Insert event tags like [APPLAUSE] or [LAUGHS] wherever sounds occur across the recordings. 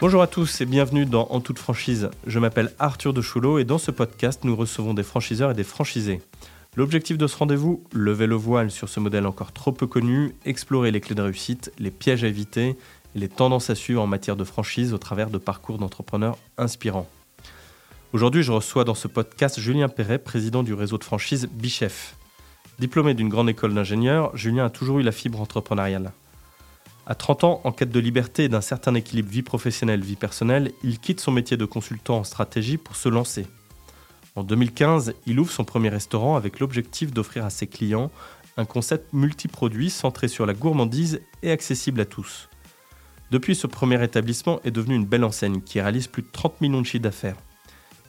Bonjour à tous et bienvenue dans En toute franchise. Je m'appelle Arthur de Choulot et dans ce podcast, nous recevons des franchiseurs et des franchisés. L'objectif de ce rendez-vous Lever le voile sur ce modèle encore trop peu connu, explorer les clés de réussite, les pièges à éviter et les tendances à suivre en matière de franchise au travers de parcours d'entrepreneurs inspirants. Aujourd'hui, je reçois dans ce podcast Julien Perret, président du réseau de franchise Bichef. Diplômé d'une grande école d'ingénieur, Julien a toujours eu la fibre entrepreneuriale. À 30 ans, en quête de liberté et d'un certain équilibre vie professionnelle-vie personnelle, il quitte son métier de consultant en stratégie pour se lancer. En 2015, il ouvre son premier restaurant avec l'objectif d'offrir à ses clients un concept multiproduit centré sur la gourmandise et accessible à tous. Depuis, ce premier établissement est devenu une belle enseigne qui réalise plus de 30 millions de chiffres d'affaires.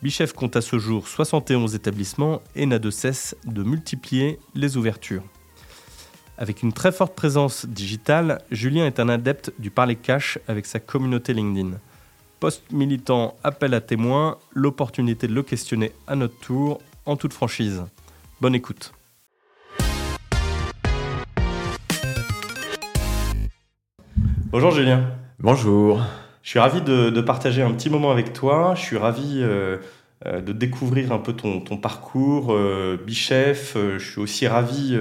Bichef compte à ce jour 71 établissements et n'a de cesse de multiplier les ouvertures. Avec une très forte présence digitale, Julien est un adepte du parler cash avec sa communauté LinkedIn. Post militant, appel à témoins, l'opportunité de le questionner à notre tour, en toute franchise. Bonne écoute. Bonjour Julien. Bonjour. Je suis ravi de, partager un petit moment avec toi. Je suis ravi euh, euh, de découvrir un peu ton, parcours, euh, Bichef. je suis aussi ravi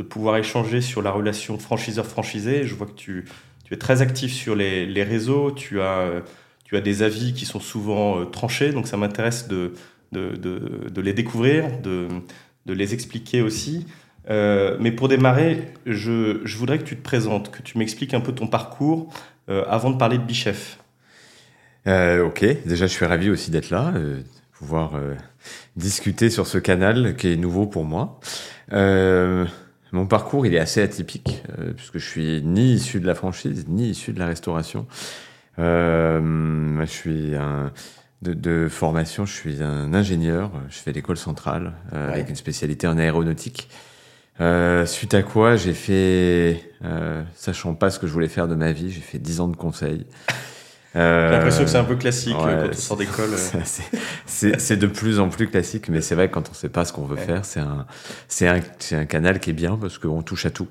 de pouvoir échanger sur la relation franchiseur-franchisé. Je vois que tu, es très actif sur les, réseaux, tu as, des avis qui sont souvent euh, tranchés, donc ça m'intéresse de, les découvrir, de, les expliquer aussi. Euh, mais pour démarrer, je, je, voudrais que tu te présentes, que tu m'expliques un peu ton parcours euh, avant de parler de Bichef. ok, déjà je suis ravi aussi d'être là, de pouvoir discuter sur ce canal qui est nouveau pour moi. Mon parcours, il est assez atypique, euh, puisque je suis ni issu de la franchise, ni issu de la restauration. Euh, je suis un, de, de, formation, je suis un ingénieur. Je fais l'école centrale euh, avec une spécialité en aéronautique. Euh, suite à quoi, j'ai fait, euh, sachant pas ce que je voulais faire de ma vie, j'ai fait 10 ans de conseil. [LAUGHS] Euh, J'ai l'impression que c'est un peu classique quand on sort d'école. [LAUGHS] C'est de plus en plus classique, mais c'est vrai que quand on sait pas ce qu'on veut faire, c'est un, c'est un, un, canal qui est bien parce qu'on touche à tout.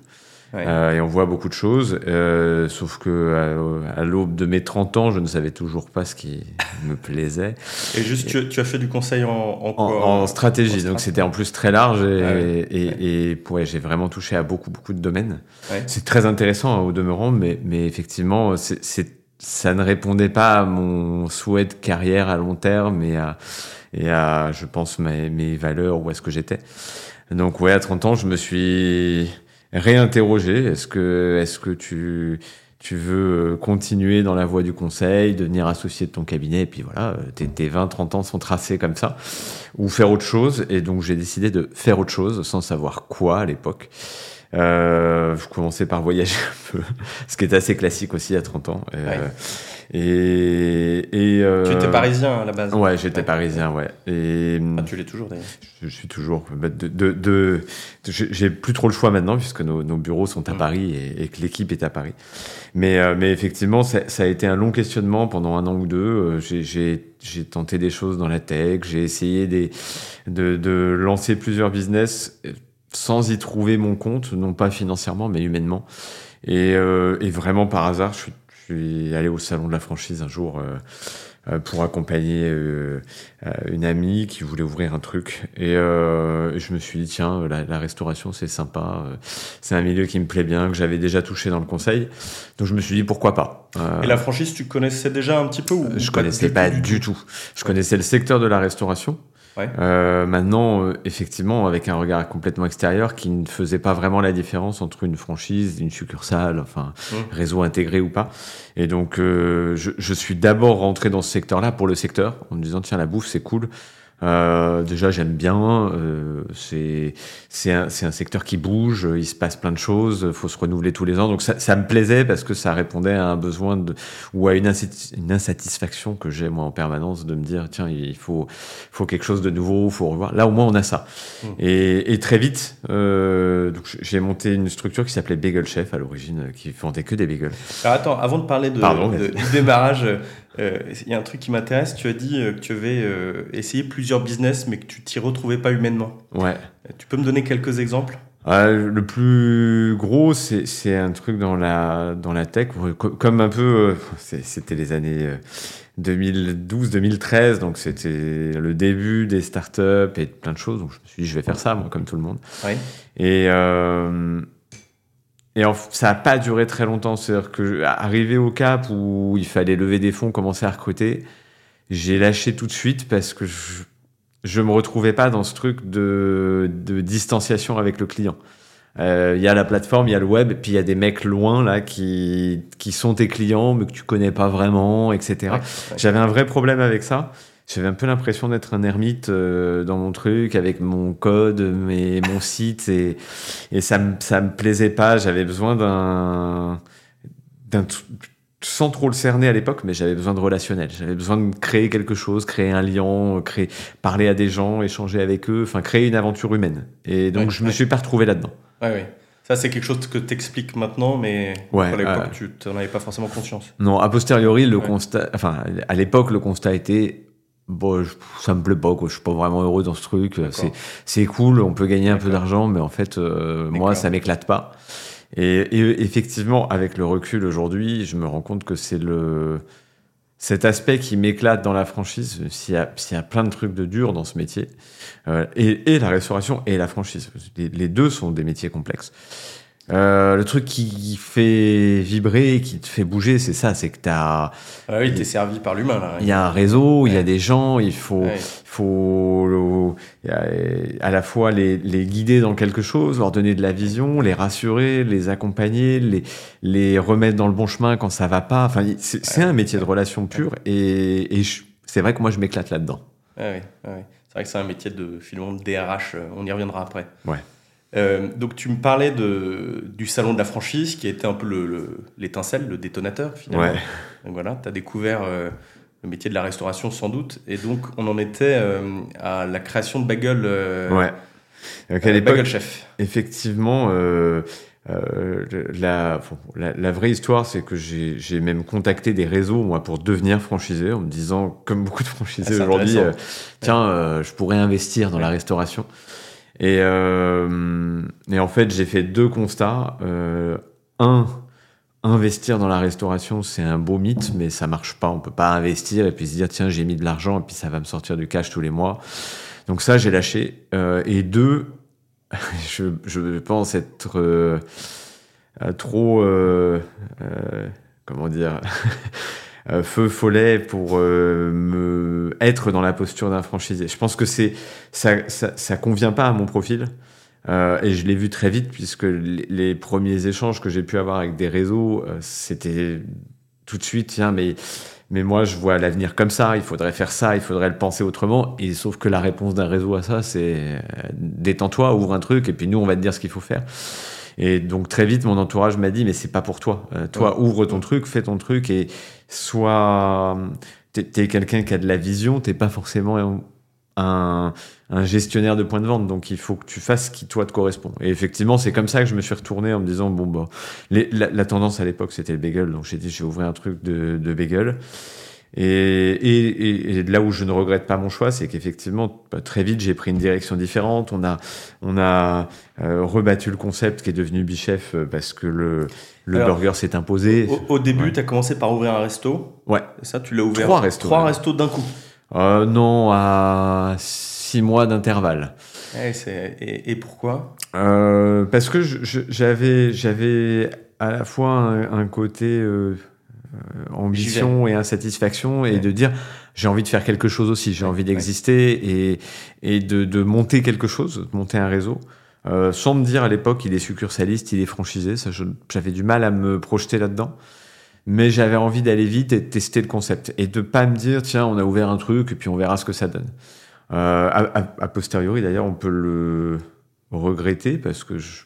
Euh, et on voit beaucoup de choses, euh, sauf que euh, à, l'aube de mes 30 ans, je ne savais toujours pas ce qui [LAUGHS] me plaisait. Et juste, tu, tu, as fait du conseil en, en, quoi, en, stratégie, donc c'était en plus très large et, ah et, et, ouais, j'ai vraiment touché à beaucoup beaucoup de domaines. C'est très intéressant hein, au demeurant, mais, mais effectivement, c'est ça ne répondait pas à mon souhait de carrière à long terme et à, et à je pense, mes, valeurs, où est-ce que j'étais. Donc, ouais, à 30 ans, je me suis réinterrogé. Est-ce que, est-ce que tu, tu veux continuer dans la voie du conseil, devenir associé de ton cabinet, et puis voilà, tes, tes 20, 30 ans sont tracés comme ça, ou faire autre chose. Et donc, j'ai décidé de faire autre chose sans savoir quoi à l'époque. Euh, je commençais par voyager un peu, [LAUGHS] ce qui est assez classique aussi à 30 ans. Euh, et, et euh, tu étais parisien à la base. Ouais, j'étais parisien, ouais. Et ah, tu l'es toujours d'ailleurs. Je, suis toujours. Bah, de, de, de j'ai plus trop le choix maintenant puisque nos, nos bureaux sont à mm. Paris et, et que l'équipe est à Paris. Mais, euh, mais effectivement, ça, ça, a été un long questionnement pendant un an ou deux. Euh, j'ai tenté des choses dans la tech, j'ai essayé des, de, de lancer plusieurs business sans y trouver mon compte, non pas financièrement, mais humainement. Et, euh, et vraiment par hasard, je suis, je suis, allé au salon de la franchise un jour euh, euh pour accompagner euh, euh, une amie qui voulait ouvrir un truc. Et, et je me suis dit, tiens, la, la restauration, c'est sympa. c'est un milieu qui me plaît bien, que j'avais déjà touché dans le conseil. Donc je me suis dit, pourquoi pas. et la franchise, tu connaissais déjà un petit peu ou Je connaissais pas du tout. Je connaissais le secteur de la restauration. Euh, maintenant, euh, effectivement, avec un regard complètement extérieur qui ne faisait pas vraiment la différence entre une franchise, une succursale, enfin, mmh. réseau intégré ou pas. Et donc, euh, je, je, suis d'abord rentré dans ce secteur-là pour le secteur, en me disant, tiens, la bouffe, c'est cool. Euh, déjà, j'aime bien. Euh, c'est un, un, secteur qui bouge. Il se passe plein de choses. Il faut se renouveler tous les ans. Donc ça, ça, me plaisait parce que ça répondait à un besoin de, ou à une, une insatisfaction que j'ai moi en permanence de me dire tiens il faut faut quelque chose de nouveau. Il faut revoir. Là au moins on a ça. Mmh. Et, et, très vite, euh, j'ai monté une structure qui s'appelait Bagel Chef à l'origine, qui vendait que des bagels. Alors attends, avant de parler de, de du démarrage. Euh, il y a un truc qui m'intéresse. Tu as dit euh, que tu avais euh, essayé plusieurs business, mais que tu t'y retrouvais pas humainement. Ouais. Tu peux me donner quelques exemples? Le plus gros, c'est un truc dans la, dans la tech, comme un peu, [LAUGHS] c'était les années 2012-2013, donc c'était le début des startups et plein de choses. Donc je me suis dit, je vais faire ça, moi, comme tout le monde. Et, euh, et ça n'a pas duré très longtemps. C'est-à-dire que arrivé au cap où il fallait lever des fonds, commencer à recruter, j'ai lâché tout de suite parce que je ne me retrouvais pas dans ce truc de, de distanciation avec le client. Euh, il y a la plateforme, il y a le web, et puis il y a des mecs loin là qui, qui sont tes clients, mais que tu connais pas vraiment, etc. J'avais un vrai problème avec ça. J'avais un peu l'impression d'être un ermite euh, dans mon truc, avec mon code, mes, mon site, et, et ça, me, ça me plaisait pas. J'avais besoin d'un, d'un sans trop le cerner à l'époque, mais j'avais besoin de relationnel. J'avais besoin de créer quelque chose, créer un lien, créer, parler à des gens, échanger avec eux, enfin créer une aventure humaine. Et donc je me suis pas retrouvé là-dedans. Ouais, oui. Ça, c'est quelque chose que tu expliques maintenant, mais à l'époque, tu n'en avais pas forcément conscience. Non, a posteriori, le constat, enfin, à l'époque, le constat était, bon, ça me plaît pas, quoi. Je suis pas vraiment heureux dans ce truc. C'est cool, on peut gagner un peu d'argent, mais en fait, euh, moi, ça m'éclate pas. Et, et, effectivement, avec le recul aujourd'hui, je me rends compte que c'est le, cet aspect qui m'éclate dans la franchise, s'il y, y a plein de trucs de dur dans ce métier, euh, et, et, la restauration et la franchise. Les, les deux sont des métiers complexes. Euh, le truc qui fait vibrer, qui te fait bouger, c'est ça, c'est que t'as. Ah oui, t'es servi par l'humain là. Il y a un réseau, il y a des gens, il faut, faut à la fois les, les, guider dans quelque chose, leur donner de la vision, les rassurer, les accompagner, les, les remettre dans le bon chemin quand ça va pas. Enfin, c'est un métier de relation pure et, et c'est vrai que moi je m'éclate là-dedans. Ah oui, ah oui. c'est vrai que c'est un métier de finalement de DRH. Euh, on y reviendra après. Ouais. Euh, donc tu me parlais de, du salon de la franchise qui a été un peu l'étincelle, le, le, détonateur finalement. Ouais. Donc voilà, tu as découvert euh, le métier de la restauration sans doute. Et donc on en était euh, à la création de Bagel, ouais. donc, à Bagel Chef. Effectivement, la, la, la, vraie histoire c'est que j'ai même contacté des réseaux moi pour devenir franchisé en me disant, comme beaucoup de franchisés ah, aujourd'hui, tiens, je pourrais investir dans la restauration. Et, euh, et en fait, j'ai fait deux constats. Euh, un, investir dans la restauration, c'est un beau mythe, mais ça marche pas. On peut pas investir et puis se dire tiens, j'ai mis de l'argent et puis ça va me sortir du cash tous les mois. Donc ça, j'ai lâché. Euh, et deux, [LAUGHS] je, pense être trop, comment dire. [LAUGHS] Euh, feu follet pour euh, me être dans la posture d'un franchisé. Je pense que c'est ça, ça, ça, convient pas à mon profil. Euh, et je l'ai vu très vite puisque les, premiers échanges que j'ai pu avoir avec des réseaux, euh, c'était tout de suite, tiens, mais mais moi je vois l'avenir comme ça. Il faudrait faire ça, il faudrait le penser autrement. Et sauf que la réponse d'un réseau à ça, c'est détends-toi, ouvre un truc, et puis nous on va te dire ce qu'il faut faire. Et donc très vite, mon entourage m'a dit, mais c'est pas pour toi. Euh, toi, ouvre ton truc, fais ton truc et sois. T'es es, quelqu'un qui a de la vision, t'es pas forcément un, un, gestionnaire de points de vente. Donc il faut que tu fasses ce qui toi te correspond. Et effectivement, c'est comme ça que je me suis retourné en me disant, bon, bah, la, tendance à l'époque, c'était le bagel. Donc j'ai dit, je vais ouvrir un truc de, de bagel. Et, et, et, là où je ne regrette pas mon choix, c'est qu'effectivement, bah, très vite, j'ai pris une direction différente. On a, on a euh, rebattu le concept qui est devenu Bichef euh, parce que le, le burger s'est imposé. Au, au début, ouais. tu as commencé par ouvrir un resto. Ouais. ça, tu l'as ouvert. Trois restos. Trois restos d'un coup. Euh, non, à six mois d'intervalle. Et, et, et, pourquoi? Euh, Parce que j'avais, à la fois un, un côté ambition et insatisfaction et ouais. de dire j'ai envie de faire quelque chose aussi, j'ai ouais, envie d'exister ouais. et, et de, de, monter quelque chose, de monter un réseau. Euh, sans me dire à l'époque il est succursaliste, il est franchisé, ça j'avais du mal à me projeter là-dedans. Mais j'avais envie d'aller vite et de tester le concept et de pas me dire tiens on a ouvert un truc et puis on verra ce que ça donne. Euh, a, a, a posteriori d'ailleurs on peut le regretter parce que je,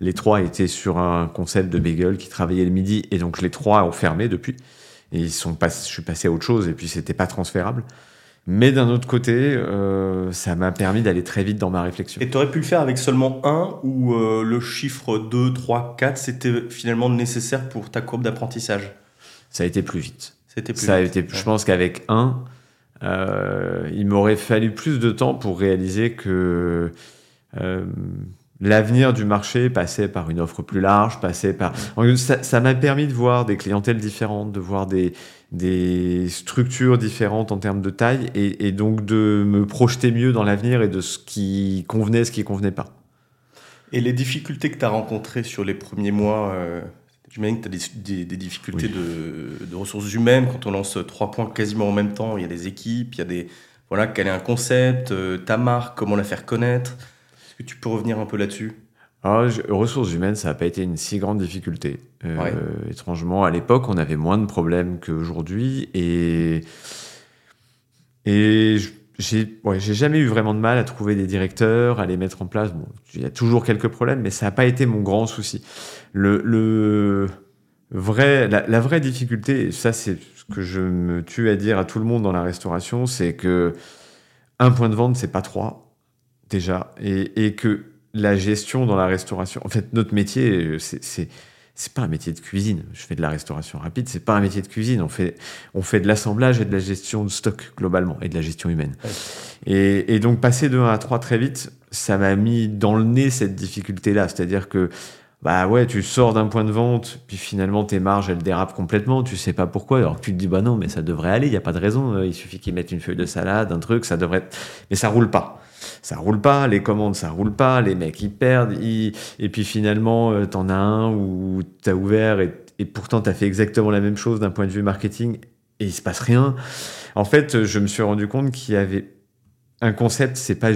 les trois étaient sur un concept de bagel qui travaillait le midi et donc les trois ont fermé depuis. Et ils sont pas, je suis passé à autre chose et puis c'était pas transférable. Mais d'un autre côté, euh, ça m'a permis d'aller très vite dans ma réflexion. Et tu aurais pu le faire avec seulement un ou euh, le chiffre 2, 3, 4, c'était finalement nécessaire pour ta courbe d'apprentissage? Ça a été plus vite. C'était plus ça vite. A été, Je pense qu'avec un, euh, il m'aurait fallu plus de temps pour réaliser que l'avenir du marché passait par une offre plus large, passait par. Ça m'a permis de voir des clientèles différentes, de voir des, des structures différentes en termes de taille et, donc de me projeter mieux dans l'avenir et de ce qui convenait, ce qui convenait pas. Et les difficultés que tu as rencontrées sur les premiers mois, euh, j'imagine que tu as des, des, difficultés de, de, ressources humaines quand on lance trois points quasiment en même temps. Il y a des équipes, il y a des. Voilà, quel est un concept, euh, ta marque, comment la faire connaître tu peux revenir un peu là-dessus ah, ressources humaines, ça n'a pas été une si grande difficulté. Euh, étrangement, à l'époque, on avait moins de problèmes qu'aujourd'hui. Et, et j'ai ouais, jamais eu vraiment de mal à trouver des directeurs, à les mettre en place. Bon, il y a toujours quelques problèmes, mais ça n'a pas été mon grand souci. Le, le vrai, la, la, vraie difficulté, et ça c'est ce que je me tue à dire à tout le monde dans la restauration, c'est que un point de vente, c'est pas trois déjà, et, et, que la gestion dans la restauration, en fait, notre métier, c'est c'est pas un métier de cuisine. Je fais de la restauration rapide, c'est pas un métier de cuisine. On fait, on fait de l'assemblage et de la gestion de stock globalement et de la gestion humaine. Et, et, donc passer de 1 à 3 très vite, ça m'a mis dans le nez cette difficulté-là. C'est-à-dire que bah ouais, tu sors d'un point de vente, puis finalement tes marges elles dérapent complètement, tu sais pas pourquoi, alors que tu te dis bah non, mais ça devrait aller, il y a pas de raison, euh, il suffit qu'ils mettent une feuille de salade, un truc, ça devrait, mais ça roule pas ça roule pas, les commandes ça roule pas, les mecs ils perdent, et puis finalement euh, t'en as un où t'as ouvert et, et pourtant t'as fait exactement la même chose d'un point de vue marketing et il se passe rien. En fait, je me suis rendu compte qu'il y avait un concept, c'est pas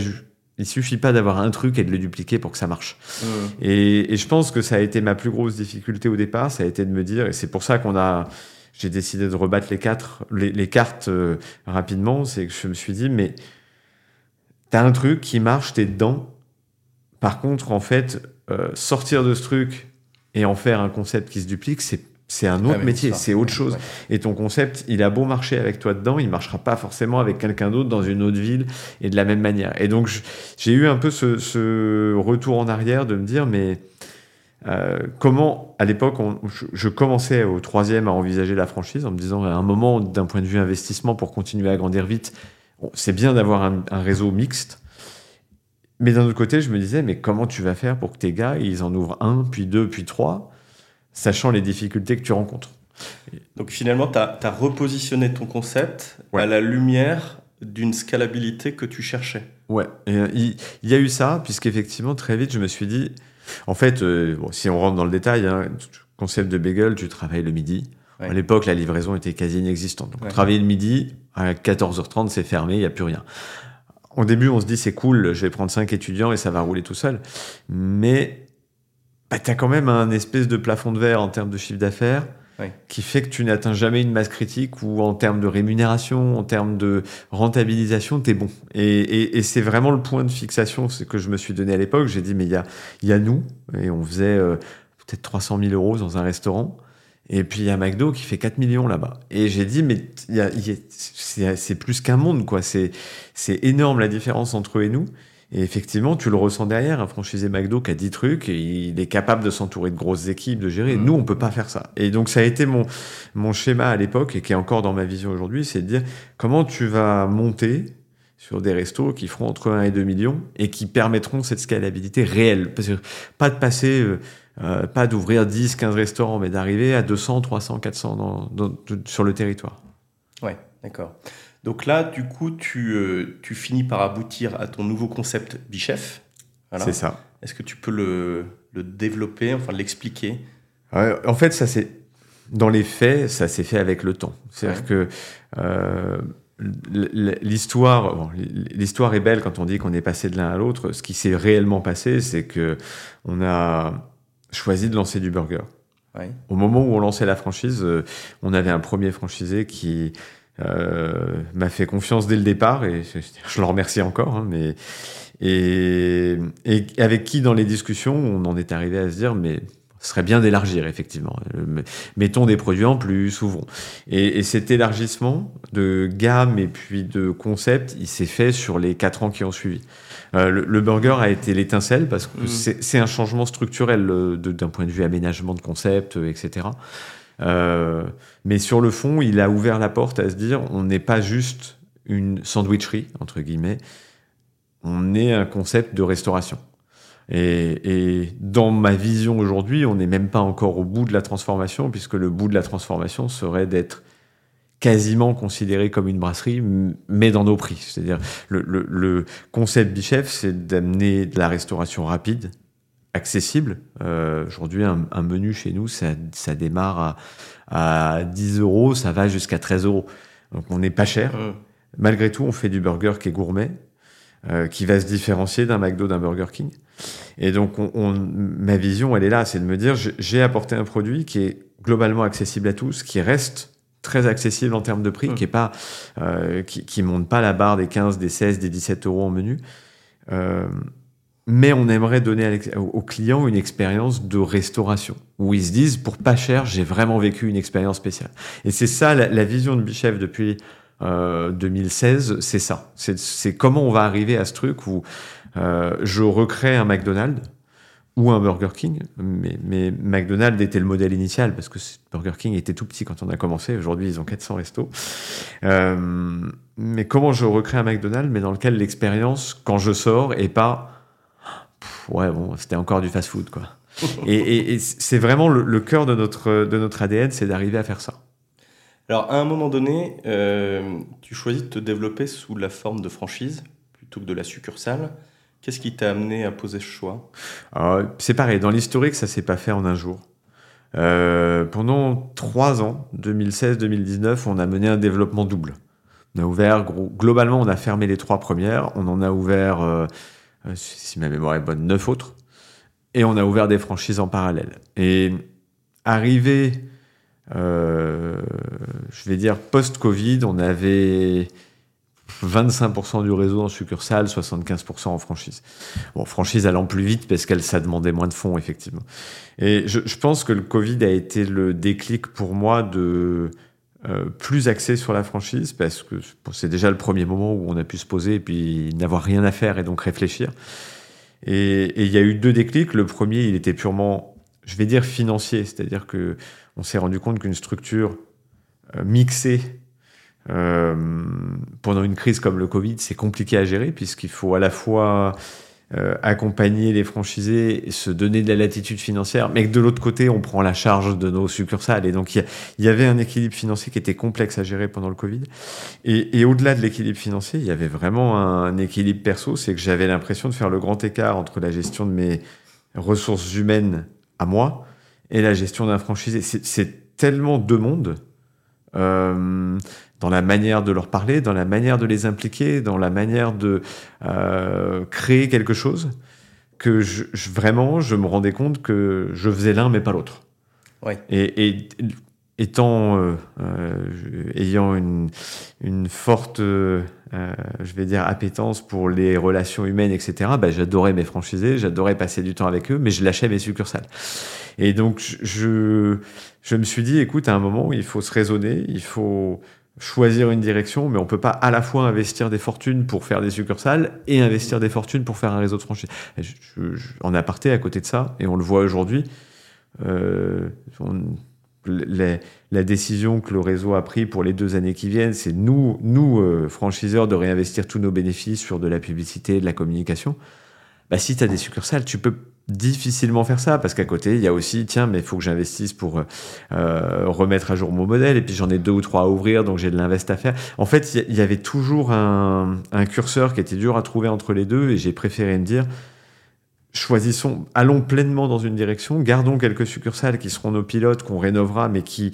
il suffit pas d'avoir un truc et de le dupliquer pour que ça marche. Mmh. Et, je pense que ça a été ma plus grosse difficulté au départ, ça a été de me dire, et c'est pour ça qu'on a, j'ai décidé de rebattre les quatre, les, cartes euh, rapidement, c'est que je me suis dit, mais t'as un truc qui marche, t'es dedans. Par contre, en fait, euh, sortir de ce truc et en faire un concept qui se duplique, c'est c'est un autre métier, c'est autre chose. Et ton concept, il a beau marcher avec toi dedans, il marchera pas forcément avec quelqu'un d'autre dans une autre ville et de la même manière. Et donc, j'ai eu un peu ce, retour en arrière de me dire, mais euh, comment, à l'époque, je, commençais au troisième à envisager la franchise en me disant, à un moment, d'un point de vue investissement, pour continuer à grandir vite, c'est bien d'avoir un, réseau mixte. Mais d'un autre côté, je me disais, mais comment tu vas faire pour que tes gars, ils en ouvrent un, puis deux, puis trois, sachant les difficultés que tu rencontres? Donc finalement, tu as, repositionné ton concept à la lumière d'une scalabilité que tu cherchais. Ouais, euh, il, y a eu ça, puisqu'effectivement, très vite, je me suis dit, en fait, euh, si on rentre dans le détail, hein, concept de bagel, tu travailles le midi. À l'époque, la livraison était quasi inexistante. Donc, travailler le midi, à 14h30, c'est fermé, il n'y a plus rien. Au début, on se dit, c'est cool, je vais prendre 5 étudiants et ça va rouler tout seul. Mais bah, tu as quand même un espèce de plafond de verre en termes de chiffre d'affaires. qui fait que tu n'atteins jamais une masse critique ou en termes de rémunération, en termes de rentabilisation, tu es bon. Et, c'est vraiment le point de fixation ce que je me suis donné à l'époque. J'ai dit, mais il y a, y a nous, et on faisait euh, peut-être 300 000 euros dans un restaurant. Et puis il y a McDo qui fait 4 millions là-bas. Et j'ai dit, mais c'est plus qu'un monde, quoi. C'est énorme la différence entre eux et nous. Et effectivement, tu le ressens derrière, un franchisé McDo qui a 10 trucs, et il est capable de s'entourer de grosses équipes, de gérer. Mmh. Nous, on peut pas faire ça. Et donc, ça a été mon, mon schéma à l'époque, et qui est encore dans ma vision aujourd'hui, c'est de dire comment tu vas monter sur des restos qui feront entre 1 et 2 millions, et qui permettront cette scalabilité réelle? Parce que pas de passer... Euh, euh, pas d'ouvrir 10, 15 restaurants, mais d'arriver à 200, 300, 400 sur le territoire. Ouais, d'accord. Donc là, du coup, tu, euh, tu, finis par aboutir à ton nouveau concept Bichef. C'est ça. Est-ce que tu peux le, le développer, enfin l'expliquer? En fait, ça c'est dans les faits, ça s'est fait avec le temps. C'est-à-dire que euh, l'histoire, l'histoire est belle quand on dit qu'on est passé de l'un à l'autre. Ce qui s'est réellement passé, c'est que on a choisi de lancer du burger. Au moment où on lançait la franchise, euh, on avait un premier franchisé qui euh, m'a fait confiance dès le départ et je, le remercie encore. Hein, mais et, et, avec qui dans les discussions, on en est arrivé à se dire mais ce serait bien d'élargir effectivement. Euh, mettons des produits en plus, ouvrons. Et, et cet élargissement de gamme et puis de concept, il s'est fait sur les quatre ans qui ont suivi. Euh, le, burger a été l'étincelle parce que mm. c'est un changement structurel euh, d'un point de vue aménagement de concept, euh, etc. mais sur le fond, il a ouvert la porte à se dire on n'est pas juste une sandwicherie, entre guillemets, on est un concept de restauration. Et, dans ma vision aujourd'hui, on n'est même pas encore au bout de la transformation, puisque le bout de la transformation serait d'être quasiment considéré comme une brasserie, mais dans nos prix. C'est-à-dire, le, le, concept Bichef, c'est d'amener de la restauration rapide, accessible. Euh, aujourd'hui, un, menu chez nous, ça, ça démarre à, à, 10 euros, ça va jusqu'à 13 euros. Donc, on n'est pas cher. Malgré tout, on fait du burger qui est gourmet, euh, qui va se différencier d'un McDo, d'un Burger King. Et donc, on, ma vision, elle est là, c'est de me dire, j'ai apporté un produit qui est globalement accessible à tous, qui reste très accessible en termes de prix, mmh. qui est pas, euh, qui, qui, monte pas la barre des 15, des 16, des 17 euros en menu. Euh, mais on aimerait donner aux clients une expérience de restauration où ils se disent pour pas cher j'ai vraiment vécu une expérience spéciale et c'est ça la, vision de Bichef depuis 2016 euh, c'est ça c'est comment on va arriver à ce truc où euh, je recrée un McDonald's ou un Burger King, mais, mais, McDonald's était le modèle initial parce que Burger King était tout petit quand on a commencé. Aujourd'hui, ils ont 400 restos. Euh, mais comment je recrée un McDonald's, mais dans lequel l'expérience, quand je sors, est pas ouais bon, c'était encore du fast-food quoi. [LAUGHS] et, et, c'est vraiment le, cœur de notre de notre ADN, c'est d'arriver à faire ça. Alors à un moment donné, euh, tu choisis de te développer sous la forme de franchise plutôt que de la succursale. Qu'est-ce qui t'a amené à poser ce choix? C'est pareil, dans l'historique, ça s'est pas fait en un jour. Euh, pendant trois ans, 2016-2019, on a mené un développement double. On a ouvert, globalement, on a fermé les trois premières, on en a ouvert, euh, euh, si ma mémoire est bonne, neuf autres, et on a ouvert des franchises en parallèle. Et arrivé, je vais dire, post-Covid, on avait 25% du réseau en succursale, 75% en franchise. Bon, franchise allant plus vite parce qu'elle ça demandait moins de fonds effectivement. Et je, pense que le Covid a été le déclic pour moi de euh, plus axé sur la franchise parce que c'est déjà le premier moment où on a pu se poser et puis n'avoir rien à faire et donc réfléchir. Et il y a eu deux déclics. Le premier, il était purement, je vais dire financier, c'est-à-dire que on s'est rendu compte qu'une structure euh, mixée euh, pendant une crise comme le Covid, c'est compliqué à gérer puisqu'il faut à la fois euh, accompagner les franchisés, se donner de la latitude financière, mais que de l'autre côté, on prend la charge de nos succursales. Et donc, il y, avait un équilibre financier qui était complexe à gérer pendant le Covid. Et, et au-delà de l'équilibre financier, il y avait vraiment un équilibre perso, c'est que j'avais l'impression de faire le grand écart entre la gestion de mes ressources humaines à moi et la gestion d'un franchisé. C'est tellement deux mondes. Euh, dans la manière de leur parler, dans la manière de les impliquer, dans la manière de euh, créer quelque chose, que je, vraiment, je me rendais compte que je faisais l'un mais pas l'autre. Ouais. Et, et, étant, euh, euh, ayant une, une forte, je vais dire, appétence pour les relations humaines, etc., bah, j'adorais mes franchisés, j'adorais passer du temps avec eux, mais je lâchais mes succursales. Et donc, je, je me suis dit, écoute, à un moment, il faut se raisonner, il faut choisir une direction, mais on peut pas à la fois investir des fortunes pour faire des succursales et investir des fortunes pour faire un réseau de franchise. en aparté à côté de ça, et on le voit aujourd'hui, euh, la décision que le réseau a pris pour les deux années qui viennent, c'est nous, nous euh, franchiseurs, de réinvestir tous nos bénéfices sur de la publicité, de la communication. Bah, si tu as des succursales, tu peux difficilement faire ça parce qu'à côté il y a aussi tiens mais il faut que j'investisse pour euh, euh, remettre à jour mon modèle et puis j'en ai deux ou trois à ouvrir donc j'ai de l'invest à faire. En fait il y, avait toujours un, curseur qui était dur à trouver entre les deux et j'ai préféré me dire choisissons allons pleinement dans une direction gardons quelques succursales qui seront nos pilotes qu'on rénovera mais qui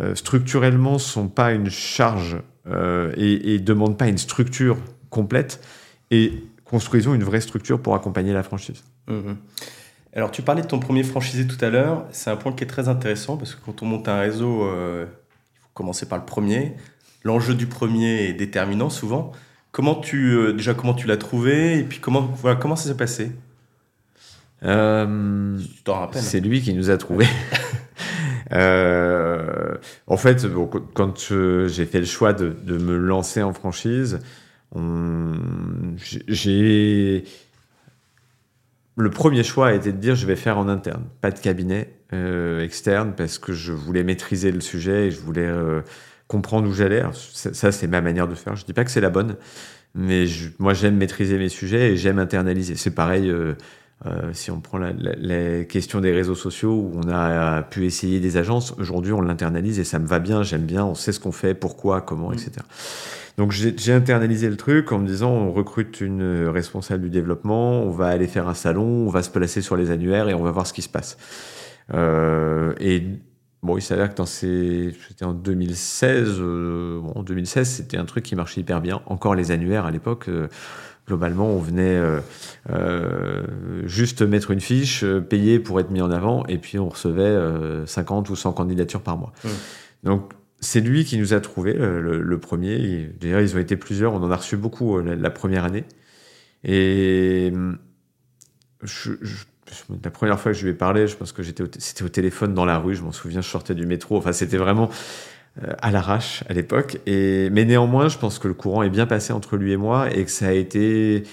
euh, structurellement sont pas une charge euh, et, et demandent pas une structure complète et construisons une vraie structure pour accompagner la franchise Mhm. Alors, tu parlais de ton premier franchisé tout à l'heure. C'est un point qui est très intéressant parce que quand on monte un réseau, euh, il faut commencer par le premier. L'enjeu du premier est déterminant souvent. Comment tu, euh, déjà, comment tu l'as trouvé et puis comment, voilà, comment ça s'est passé? Euh, C'est lui qui nous a trouvé. [LAUGHS] en fait, quand j'ai fait le choix de, de, me lancer en franchise, j'ai le premier choix a été de dire je vais faire en interne, pas de cabinet euh, externe, parce que je voulais maîtriser le sujet et je voulais euh, comprendre où j'allais. Ça, c'est ma manière de faire. Je dis pas que c'est la bonne, mais moi, j'aime maîtriser mes sujets et j'aime internaliser. C'est pareil. Euh, euh, si on prend la, la, question des réseaux sociaux où on a pu essayer des agences, aujourd'hui on l'internalise et ça me va bien, j'aime bien, on sait ce qu'on fait, pourquoi, comment, etc. Donc j'ai internalisé le truc en me disant on recrute une responsable du développement, on va aller faire un salon, on va se placer sur les annuaires et on va voir ce qui se passe. Euh, et bon, il s'avère que dans ces, c'était en 2016, euh, bon, en 2016 c'était un truc qui marchait hyper bien. Encore les annuaires à l'époque. Globalement, on venait euh, euh, juste mettre une fiche, euh, payer pour être mis en avant, et puis on recevait 50 ou 100 candidatures par mois. Mmh. Donc, c'est lui qui nous a trouvé le, premier. D'ailleurs, ils ont été plusieurs. On en a reçu beaucoup la, première année. Et je, la première fois que je lui ai parlé, je pense que j'étais, c'était au téléphone dans la rue. Je m'en souviens, je sortais du métro. Enfin, c'était vraiment à l'arrache à l'époque. Et mais néanmoins, je pense que le courant est bien passé entre lui et moi et que ça a été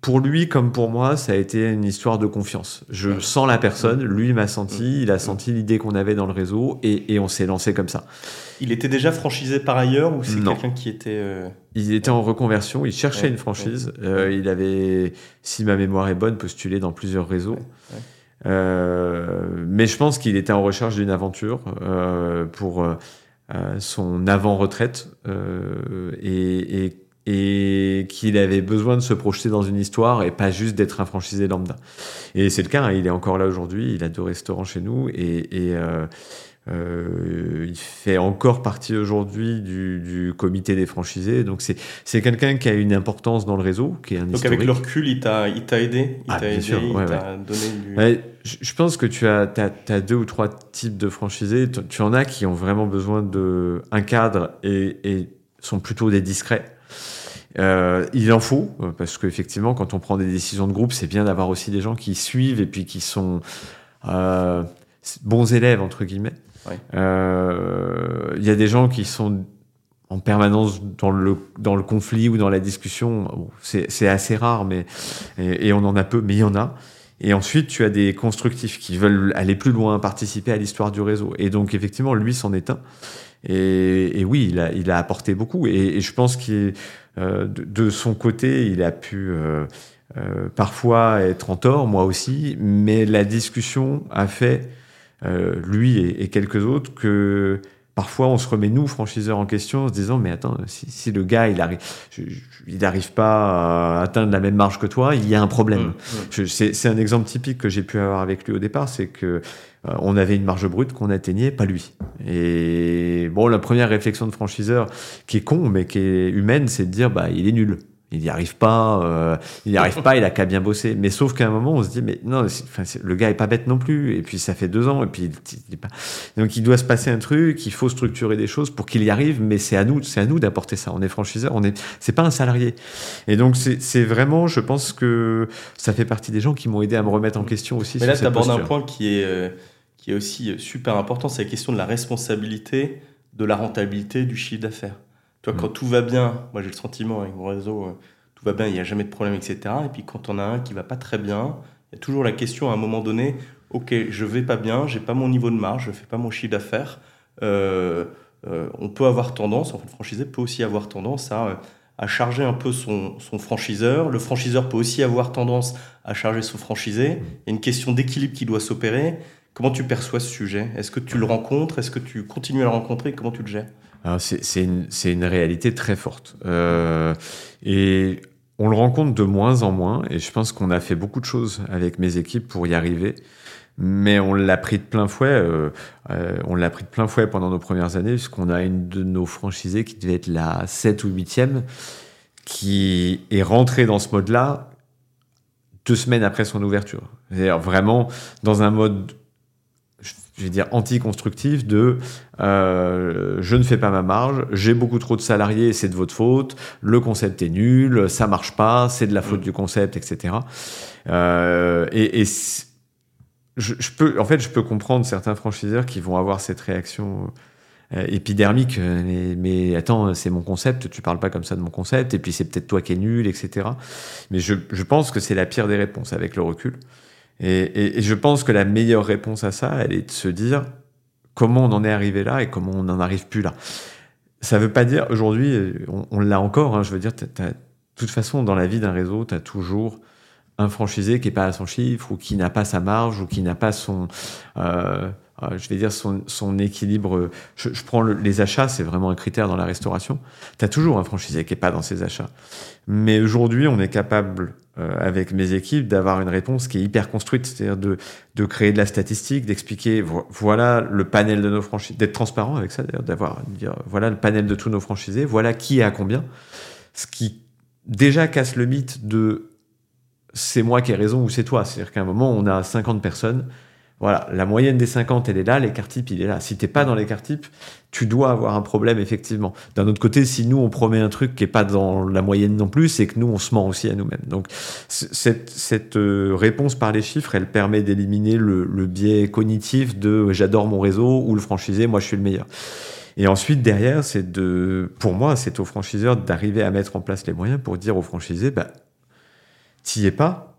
pour lui comme pour moi, ça a été une histoire de confiance. Je sens la personne, lui m'a senti, il a senti l'idée qu'on avait dans le réseau et, et on s'est lancé comme ça. Il était déjà franchisé par ailleurs ou c'est quelqu'un qui était... Euh, il était en reconversion, il cherchait une franchise. Euh, il avait, si ma mémoire est bonne, postulé dans plusieurs réseaux. Euh, mais je pense qu'il était en recherche d'une aventure euh, pour euh, son avant-retraite et, et, et qu'il avait besoin de se projeter dans une histoire et pas juste d'être un franchisé lambda. Et c'est le cas, hein, il est encore là aujourd'hui, il a deux restaurants chez nous et, et euh, il fait encore partie aujourd'hui du, du, comité des franchisés. Donc c'est c'est quelqu'un qui a une importance dans le réseau, qui est un Donc avec le recul, il t'a il t'a aidé, il ah, t'a aidé, il t'a donné du... je, pense que tu as as, deux ou trois types de franchisés. Tu, en as qui ont vraiment besoin de un cadre et, et sont plutôt des discrets. Euh, il en faut parce qu'effectivement, quand on prend des décisions de groupe, c'est bien d'avoir aussi des gens qui suivent et puis qui sont euh, bons élèves entre guillemets. Euh, il y a des gens qui sont en permanence dans le, dans le conflit ou dans la discussion. c'est assez rare, mais, et, on en a peu, mais il y en a. Et ensuite, tu as des constructifs qui veulent aller plus loin, participer à l'histoire du réseau. Et donc, effectivement, lui s'en est un. Et, oui, il a, il a apporté beaucoup. Et, je pense qu'il euh, de, son côté, il a pu euh, parfois être en tort, moi aussi. Mais la discussion a fait euh, lui et, quelques autres, que parfois on se remet nous franchiseurs en question en se disant mais attends si, le gars il arrive il n'arrive pas à atteindre la même marge que toi il y a un problème. Mmh, mmh. c'est un exemple typique que j'ai pu avoir avec lui au départ c'est que euh, on avait une marge brute qu'on atteignait pas lui. Et bon la première réflexion de franchiseur qui est con mais qui est humaine c'est de dire bah il est nul il n'y arrive pas, euh, il n'y arrive pas, il a qu'à bien bosser. Mais sauf qu'à un moment, on se dit, mais non, le gars est pas bête non plus. Et puis ça fait deux ans, et puis il, pas. Donc il doit se passer un truc, il faut structurer des choses pour qu'il y arrive. Mais c'est à nous, c'est à nous d'apporter ça. On est franchiseur, on est, c'est pas un salarié. Et donc c'est vraiment, je pense que ça fait partie des gens qui m'ont aidé à me remettre en question aussi. Mais là, tu abordes un point qui est euh, qui est aussi super important, c'est la question de la responsabilité, de la rentabilité du chiffre d'affaires. Quand mm. tout va bien, moi j'ai le sentiment avec mon réseau, euh, tout va bien, il n'y a jamais de problème, etc. Et puis quand on a un qui va pas très bien, il y a toujours la question à un moment donné, ok, je vais pas bien, j'ai pas mon niveau de marge, je fais pas mon chiffre d'affaires. Euh, euh, on peut avoir tendance, en fait, le franchisé peut aussi avoir tendance à, à charger un peu son, son, franchiseur. Le franchiseur peut aussi avoir tendance à charger son franchisé. Il y a une question d'équilibre qui doit s'opérer. Comment tu perçois ce sujet? Est-ce que tu le rencontres? Est-ce que tu continues à le rencontrer? Comment tu le gères? C'est une, réalité très forte. Euh, et on le rencontre de moins en moins. Et je pense qu'on a fait beaucoup de choses avec mes équipes pour y arriver. Mais on l'a pris de plein fouet. Euh, euh, on l'a pris de plein fouet pendant nos premières années, puisqu'on a une de nos franchisés qui devait être la 7 ou 8e, qui est rentrée dans ce mode-là deux semaines après son ouverture. C'est-à-dire vraiment dans un mode je vais dire anti-constructif de euh, je ne fais pas ma marge, j'ai beaucoup trop de salariés, c'est de votre faute, le concept est nul, ça marche pas, c'est de la faute mm. du concept, etc. Euh, et, et je, je, peux, en fait, je peux comprendre certains franchiseurs qui vont avoir cette réaction euh, épidermique. Mais, mais attends, c'est mon concept, tu parles pas comme ça de mon concept, et puis c'est peut-être toi qui es nul, etc. Mais je, je pense que c'est la pire des réponses avec le recul. Et, je pense que la meilleure réponse à ça, elle est de se dire comment on en est arrivé là et comment on n'en arrive plus là. Ça veut pas dire aujourd'hui, on, l'a encore. Hein, je veux dire, toute façon, dans la vie d'un réseau, tu as toujours un franchisé qui n'est pas à son chiffre ou qui n'a pas sa marge ou qui n'a pas son, euh, je vais dire son, équilibre. Je, prends les achats, c'est vraiment un critère dans la restauration. Tu as toujours un franchisé qui n'est pas dans ses achats. Mais aujourd'hui, on est capable, euh, avec mes équipes, d'avoir une réponse qui est hyper construite, c'est-à-dire de, de créer de la statistique, d'expliquer voilà le panel de nos franchisés, d'être transparent avec ça, d'avoir dire voilà le panel de tous nos franchisés, voilà qui est à combien. Ce qui déjà casse le mythe de c'est moi qui ai raison ou c'est toi. C'est-à-dire qu'à un moment, on a 50 personnes. Voilà, la moyenne des 50, elle est là, l'écart type, il est là. Si t'es pas dans l'écart type, tu dois avoir un problème, effectivement. D'un autre côté, si nous, on promet un truc qui est pas dans la moyenne non plus, c'est que nous, on se ment aussi à nous-mêmes. Donc, cette, euh, réponse par les chiffres, elle permet d'éliminer le, biais cognitif de j'adore mon réseau ou le franchisé, moi, je suis le meilleur. Et ensuite, derrière, c'est de, pour moi, c'est au franchiseur d'arriver à mettre en place les moyens pour dire au franchisé, bah, t'y es pas,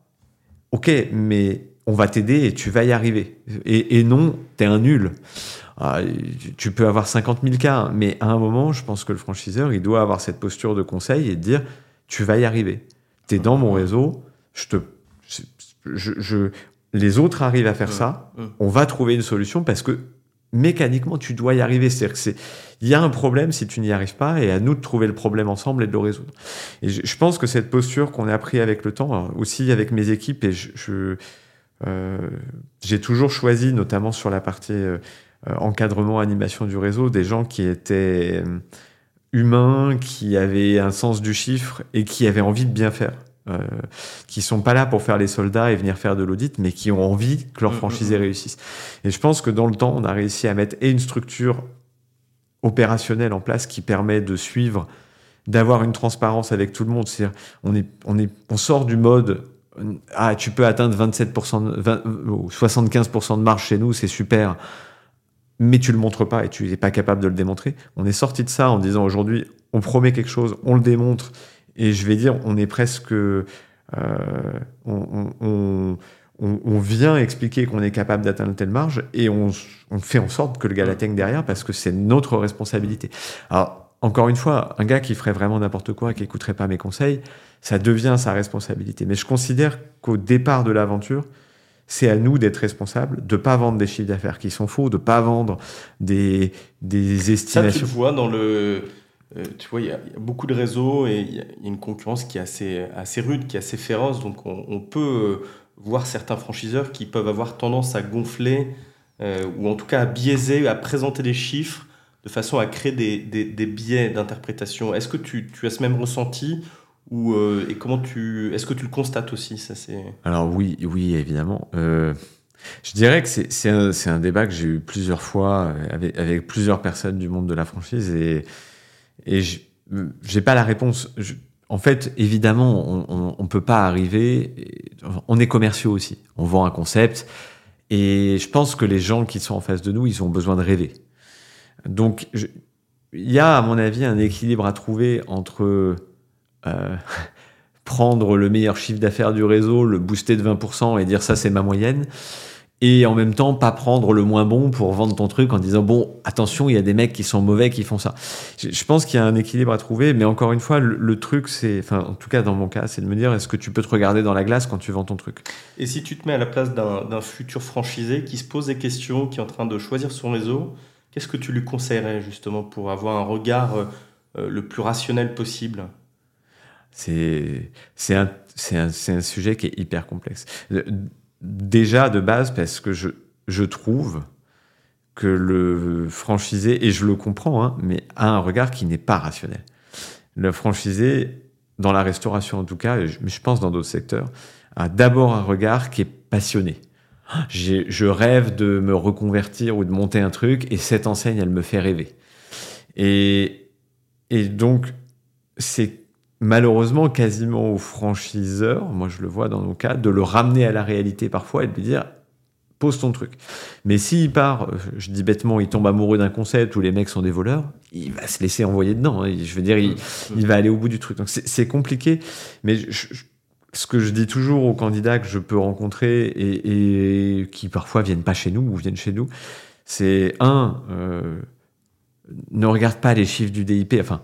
ok, mais on va t'aider et tu vas y arriver. Et, et non, t'es un nul. Ah, tu peux avoir 50 000 cas, mais à un moment, je pense que le franchiseur, il doit avoir cette posture de conseil et de dire, tu vas y arriver. T'es dans mon réseau, je te, je, je, les autres arrivent à faire ça, on va trouver une solution parce que mécaniquement, tu dois y arriver. C'est-à-dire que c'est, il y a un problème si tu n'y arrives pas, et à nous de trouver le problème ensemble et de le résoudre. Et je, pense que cette posture qu'on a appris avec le temps, aussi avec mes équipes, et je, j'ai toujours choisi, notamment sur la partie euh, encadrement, animation du réseau, des gens qui étaient euh, humains, qui avaient un sens du chiffre et qui avaient envie de bien faire. Euh, qui sont pas là pour faire les soldats et venir faire de l'audit, mais qui ont envie que leur mm, mm, mm. réussisse. Et je pense que dans le temps, on a réussi à mettre et une structure opérationnelle en place qui permet de suivre, d'avoir une transparence avec tout le monde. C'est-à-dire, on est, on est, on sort du mode ah, tu peux atteindre 27%, 20, 75% de marge chez nous, c'est super, mais tu le montres pas et tu n'es pas capable de le démontrer. On est sorti de ça en disant aujourd'hui, on promet quelque chose, on le démontre et je vais dire, on est presque. Euh, on, on, vient expliquer qu'on est capable d'atteindre telle marge et on, fait en sorte que le gars l'atteigne derrière parce que c'est notre responsabilité. Alors, encore une fois, un gars qui ferait vraiment n'importe quoi, qui écouterait pas mes conseils, ça devient sa responsabilité. Mais je considère qu'au départ de l'aventure, c'est à nous d'être responsables, de pas vendre des chiffres d'affaires qui sont faux, de pas vendre des, des estimations. Ça, tu le vois dans le, euh, tu vois, il y, a beaucoup de réseaux et il y, a une concurrence qui est assez, assez rude, qui est assez féroce. Donc, on, peut euh, voir certains franchiseurs qui peuvent avoir tendance à gonfler euh, ou en tout cas à biaiser, à présenter des chiffres de façon à créer des, des, biais d'interprétation. Est-ce que tu, tu, as ce même ressenti ou et comment tu est-ce que tu le constates aussi? Ça c'est Alors oui, oui évidemment. Je dirais que c'est un, un, débat que j'ai eu plusieurs fois avec, plusieurs personnes du monde de la franchise et et j'ai pas la réponse. en fait, évidemment, on, on, peut pas arriver. On est commerciaux aussi. On vend un concept. Et je pense que les gens qui sont en face de nous, ils ont besoin de rêver. Donc, il y a, à mon avis, un équilibre à trouver entre euh, [LAUGHS] prendre le meilleur chiffre d'affaires du réseau, le booster de 20% et dire ça, c'est ma moyenne, et en même temps pas prendre le moins bon pour vendre ton truc en disant bon attention il y a des mecs qui sont mauvais qui font ça. Je, pense qu'il y a un équilibre à trouver mais encore une fois le, truc c'est enfin en tout cas dans mon cas c'est de me dire est-ce que tu peux te regarder dans la glace quand tu vends ton truc? Et si tu te mets à la place d'un futur franchisé qui se pose des questions qui est en train de choisir son réseau qu'est-ce que tu lui conseillerais justement pour avoir un regard euh, euh, le plus rationnel possible? C'est un, sujet qui est hyper complexe déjà de base parce que je, je trouve que le franchisé, et je le comprends, hein, mais a un regard qui n'est pas rationnel. Le franchisé, dans la restauration en tout cas, mais je pense dans d'autres secteurs, a d'abord un regard qui est passionné. Je rêve de me reconvertir ou de monter un truc, et cette enseigne, elle me fait rêver. Et, et donc, c'est malheureusement quasiment au franchiseur, moi je le vois dans nos cas, de le ramener à la réalité parfois et de lui dire pose ton truc. Mais s'il part, je dis bêtement, il tombe amoureux d'un concept où les mecs sont des voleurs, il va se laisser envoyer dedans. Hein. Je veux dire, il, va aller au bout du truc. Donc c'est compliqué, mais ce que je dis toujours aux candidats que je peux rencontrer et, qui parfois viennent pas chez nous ou viennent chez nous, c'est un, euh, ne regarde pas les chiffres du DIP. Enfin,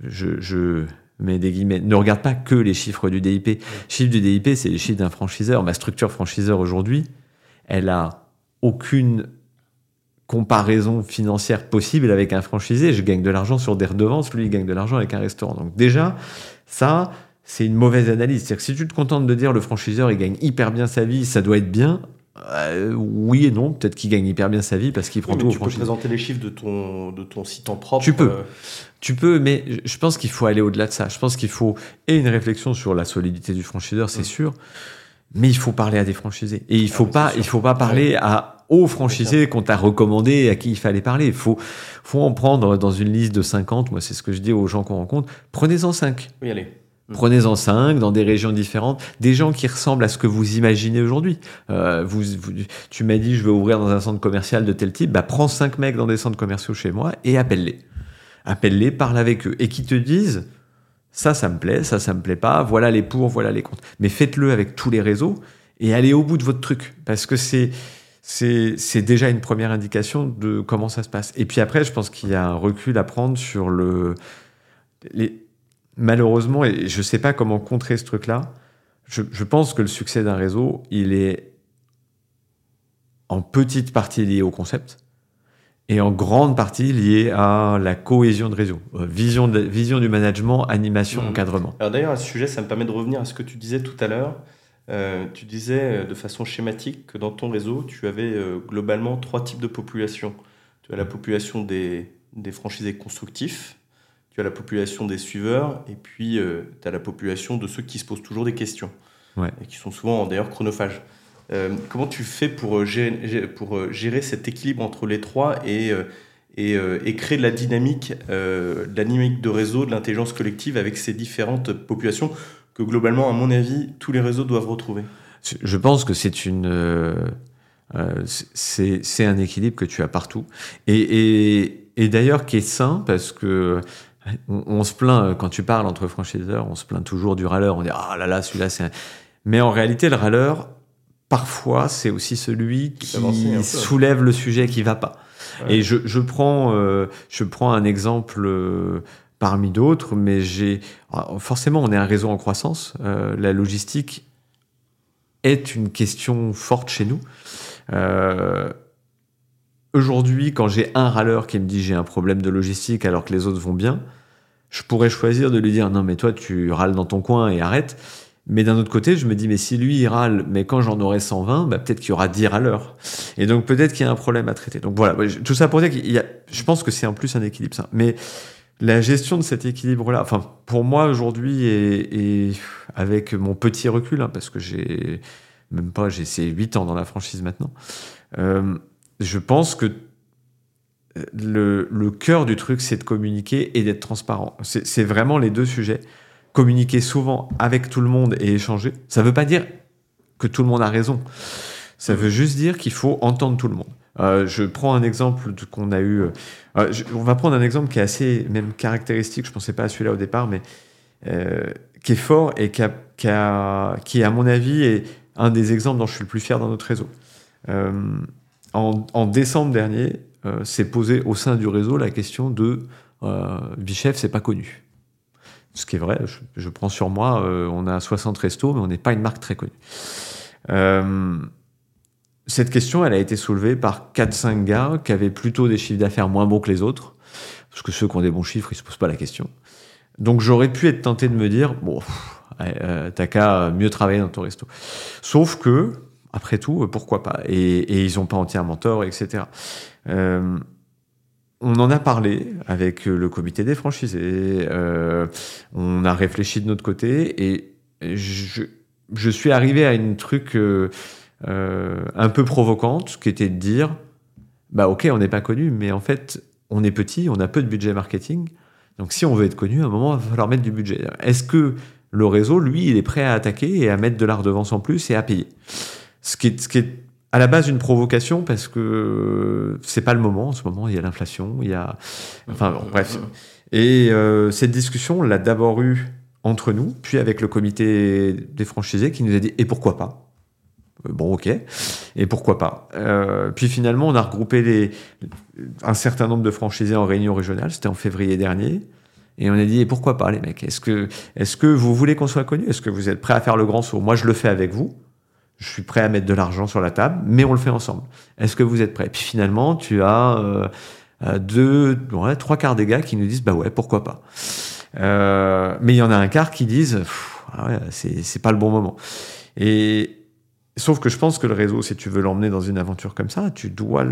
je, je mais des guillemets, ne regarde pas que les chiffres du DIP. Les chiffres du DIP, c'est les chiffres d'un franchiseur. Ma structure franchiseur aujourd'hui, elle a aucune comparaison financière possible avec un franchisé. Je gagne de l'argent sur des redevances, lui il gagne de l'argent avec un restaurant. Donc déjà, ça, c'est une mauvaise analyse. C'est-à-dire que si tu te contentes de dire le franchiseur il gagne hyper bien sa vie, ça doit être bien. Euh, oui et non, peut-être qu'il gagne hyper bien sa vie parce qu'il prend tout tu peux présenter les chiffres de ton, de ton site en propre. Tu peux. Euh. Tu peux, mais je pense qu'il faut aller au-delà de ça. Je pense qu'il faut et une réflexion sur la solidité du franchiseur, c'est mm. sûr, mais il faut parler à des franchisés. Et il faut ah, pas, il faut pas parler à aux franchisés qu'on t'a recommandé, à qui il fallait parler. Il faut, faut en prendre dans une liste de 50. Moi, c'est ce que je dis aux gens qu'on rencontre. Prenez-en 5. Oui, allez. Mm. Prenez-en 5 dans des régions différentes, des gens qui ressemblent à ce que vous imaginez aujourd'hui. Euh, vous, tu m'as dit, je veux ouvrir dans un centre commercial de tel type, bah, prends 5 mecs dans des centres commerciaux chez moi et appelle-les. Appelle-les, parle avec eux et qui te disent, ça, ça me plaît, ça, ça me plaît pas, voilà les pour, voilà les contre. Mais faites-le avec tous les réseaux et allez au bout de votre truc parce que c'est, c'est déjà une première indication de comment ça se passe. Et puis après, je pense qu'il y a un recul à prendre sur le. Les, malheureusement, et je ne sais pas comment contrer ce truc-là, je, je, pense que le succès d'un réseau, il est en petite partie lié au concept et en grande partie lié à la cohésion de réseau, euh, vision, de, vision du management, animation, mmh. encadrement. Alors d'ailleurs, à ce sujet, ça me permet de revenir à ce que tu disais tout à l'heure. Euh, tu disais euh, de façon schématique que dans ton réseau, tu avais euh, globalement trois types de population. Tu as la population des, des franchisés constructifs, tu as la population des suiveurs, et puis tu as la population de ceux qui se posent toujours des questions, et qui sont souvent d'ailleurs chronophages. comment tu fais pour gérer, pour gérer cet équilibre entre les trois et, et, et créer de la dynamique, de la dynamique de réseau, de l'intelligence collective avec ces différentes populations que globalement, à mon avis, tous les réseaux doivent retrouver? Je pense que c'est une. Euh, euh, c'est un équilibre que tu as partout. Et, et, d'ailleurs, qui est sain parce que. On, se plaint, quand tu parles entre franchiseurs, on se plaint toujours du râleur. On dit Ah là là, celui-là, c'est. Mais en réalité, le râleur, parfois, c'est aussi celui qui soulève le sujet qui va pas. Et je, je prends, euh, je prends un exemple parmi d'autres, mais j'ai forcément on est un réseau en croissance. Euh, la logistique est une question forte chez nous. Euh, aujourd'hui, quand j'ai un râleur qui me dit j'ai un problème de logistique alors que les autres vont bien, je pourrais choisir de lui dire non mais toi tu râles dans ton coin et arrête. Mais d'un autre côté, je me dis, mais si lui, il râle, mais quand j'en aurai 120, bah, peut-être qu'il y aura 10 râleurs. Et donc, peut-être qu'il y a un problème à traiter. Donc voilà, tout ça pour dire qu'il y a, je pense que c'est en plus un équilibre, ça. Mais la gestion de cet équilibre-là, enfin, pour moi aujourd'hui, et, avec mon petit recul, hein, parce que j'ai même pas, j'ai ces 8 ans dans la franchise maintenant, euh, je pense que le, le cœur du truc, c'est de communiquer et d'être transparent. C'est vraiment les deux sujets. Communiquer souvent avec tout le monde et échanger. Ça ne veut pas dire que tout le monde a raison. Ça veut juste dire qu'il faut entendre tout le monde. Euh, je prends un exemple qu'on a eu. Euh, on va prendre un exemple qui est assez même caractéristique. Je pensais pas à celui-là au départ, mais euh, qui est fort et qui, qui, à mon avis, est un des exemples dont je suis le plus fier dans notre réseau. En, décembre dernier, s'est posé au sein du réseau la question de Bichef, c'est pas connu. Ce qui est vrai, je, prends sur moi, on a 60 restos, mais on n'est pas une marque très connue. Cette question, elle a été soulevée par 4-5 gars qui avaient plutôt des chiffres d'affaires moins bons que les autres, parce que ceux qui ont des bons chiffres, ils se posent pas la question. Donc j'aurais pu être tenté de me dire, bon, euh, t'as qu'à mieux travailler dans ton resto. Sauf que, après tout, pourquoi pas et, ils ont pas entièrement tort, etc. Euh, on en a parlé avec le comité des franchisés, euh, on a réfléchi de notre côté et je, suis arrivé à une truc euh, un peu provocante, qui était de dire bah ok, on n'est pas connu, mais en fait, on est petit, on a peu de budget marketing. Donc si on veut être connu, à un moment, il va falloir mettre du budget. Est-ce que le réseau, lui, il est prêt à attaquer et à mettre de la redevance en plus et à payer? Ce qui, est, ce qui est à la base une provocation parce que c'est pas le moment. En ce moment, il y a l'inflation, il y a. Enfin, bref. Et euh, cette discussion, on l'a d'abord eue entre nous, puis avec le comité des franchisés qui nous a dit et pourquoi pas? Euh, bon, ok. Et pourquoi pas? Euh, Puis finalement, on a regroupé les, un certain nombre de franchisés en réunion régionale. C'était en février dernier. Et on a dit, et pourquoi pas les mecs? Est-ce que, est que vous voulez qu'on soit connu Est-ce que vous êtes prêts à faire le grand saut? Moi, je le fais avec vous. Je suis prêt à mettre de l'argent sur la table, mais on le fait ensemble. Est-ce que vous êtes prêts Puis finalement, tu as euh, euh, deux, ouais, trois quarts des gars qui nous disent, bah ouais, pourquoi pas. Euh, mais il y en a un quart qui disent, ah ouais, c'est pas le bon moment. Et sauf que je pense que le réseau, si tu veux l'emmener dans une aventure comme ça, tu dois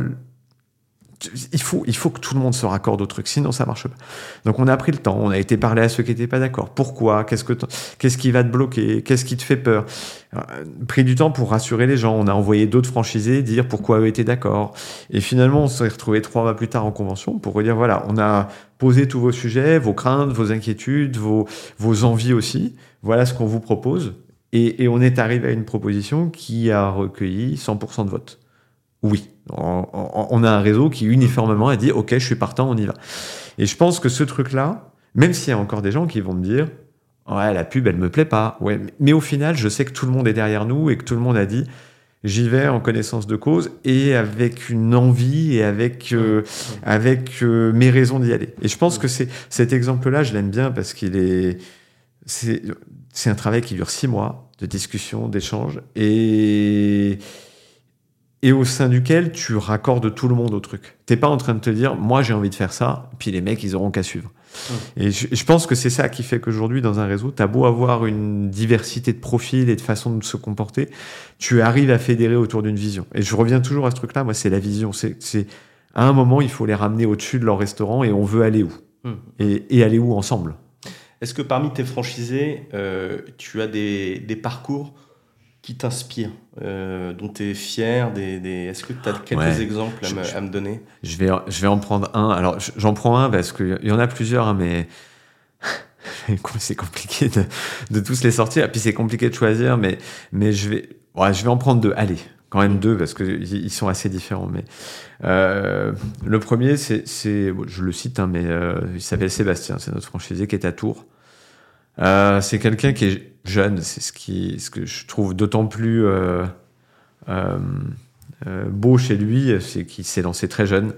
il faut, il faut que tout le monde se raccorde au truc, sinon ça marche pas. Donc on a pris le temps, on a été parler à ceux qui n'étaient pas d'accord. Pourquoi? Qu'est-ce que qu'est-ce qui va te bloquer? Qu'est-ce qui te fait peur? Euh, Pris du temps pour rassurer les gens. On a envoyé d'autres franchisés dire pourquoi eux étaient d'accord. Et finalement, on s'est retrouvé trois mois plus tard en convention pour dire voilà, on a posé tous vos sujets, vos craintes, vos inquiétudes, vos, vos envies aussi. Voilà ce qu'on vous propose. Et, et on est arrivé à une proposition qui a recueilli 100% de votes. Oui, on, a un réseau qui uniformément a dit OK, je suis partant, on y va. Et je pense que ce truc-là, même s'il y a encore des gens qui vont me dire ouais, la pub, elle me plaît pas. Ouais, mais au final, je sais que tout le monde est derrière nous et que tout le monde a dit j'y vais en connaissance de cause et avec une envie et avec euh, avec euh, mes raisons d'y aller. Et je pense que c'est cet exemple-là, je l'aime bien parce qu'il est c'est c'est un travail qui dure six mois de discussion, d'échange et et au sein duquel tu raccordes tout le monde au truc. T'es pas en train de te dire, moi j'ai envie de faire ça, puis les mecs ils auront qu'à suivre. Et je, pense que c'est ça qui fait qu'aujourd'hui dans un réseau, t'as beau avoir une diversité de profils et de façons de se comporter, tu arrives à fédérer autour d'une vision. Et je reviens toujours à ce truc-là, moi c'est la vision. C'est à un moment il faut les ramener au-dessus de leur restaurant et on veut aller où? Hum. et, aller où ensemble? Est-ce que parmi tes franchisés, euh, tu as des, des parcours qui t'inspire, euh, dont tu es fier des, des... Est-ce que tu as quelques exemples à, me, donner? Je vais, je vais en prendre un. Alors, j'en prends un parce qu'il y en a plusieurs, hein, mais [LAUGHS] c'est compliqué de, de, tous les sortir. Et puis, c'est compliqué de choisir, mais, mais je, vais, ouais, je vais en prendre deux. Allez, quand même deux, parce qu'ils sont assez différents. Mais euh, Le premier, c'est, je le cite, hein, mais euh, il s'appelle Sébastien, c'est notre franchisé qui est à Tours. Euh, c'est quelqu'un qui est jeune, c'est ce, qui, ce que je trouve d'autant plus euh, euh, euh beau chez lui, c'est qu'il s'est lancé très jeune.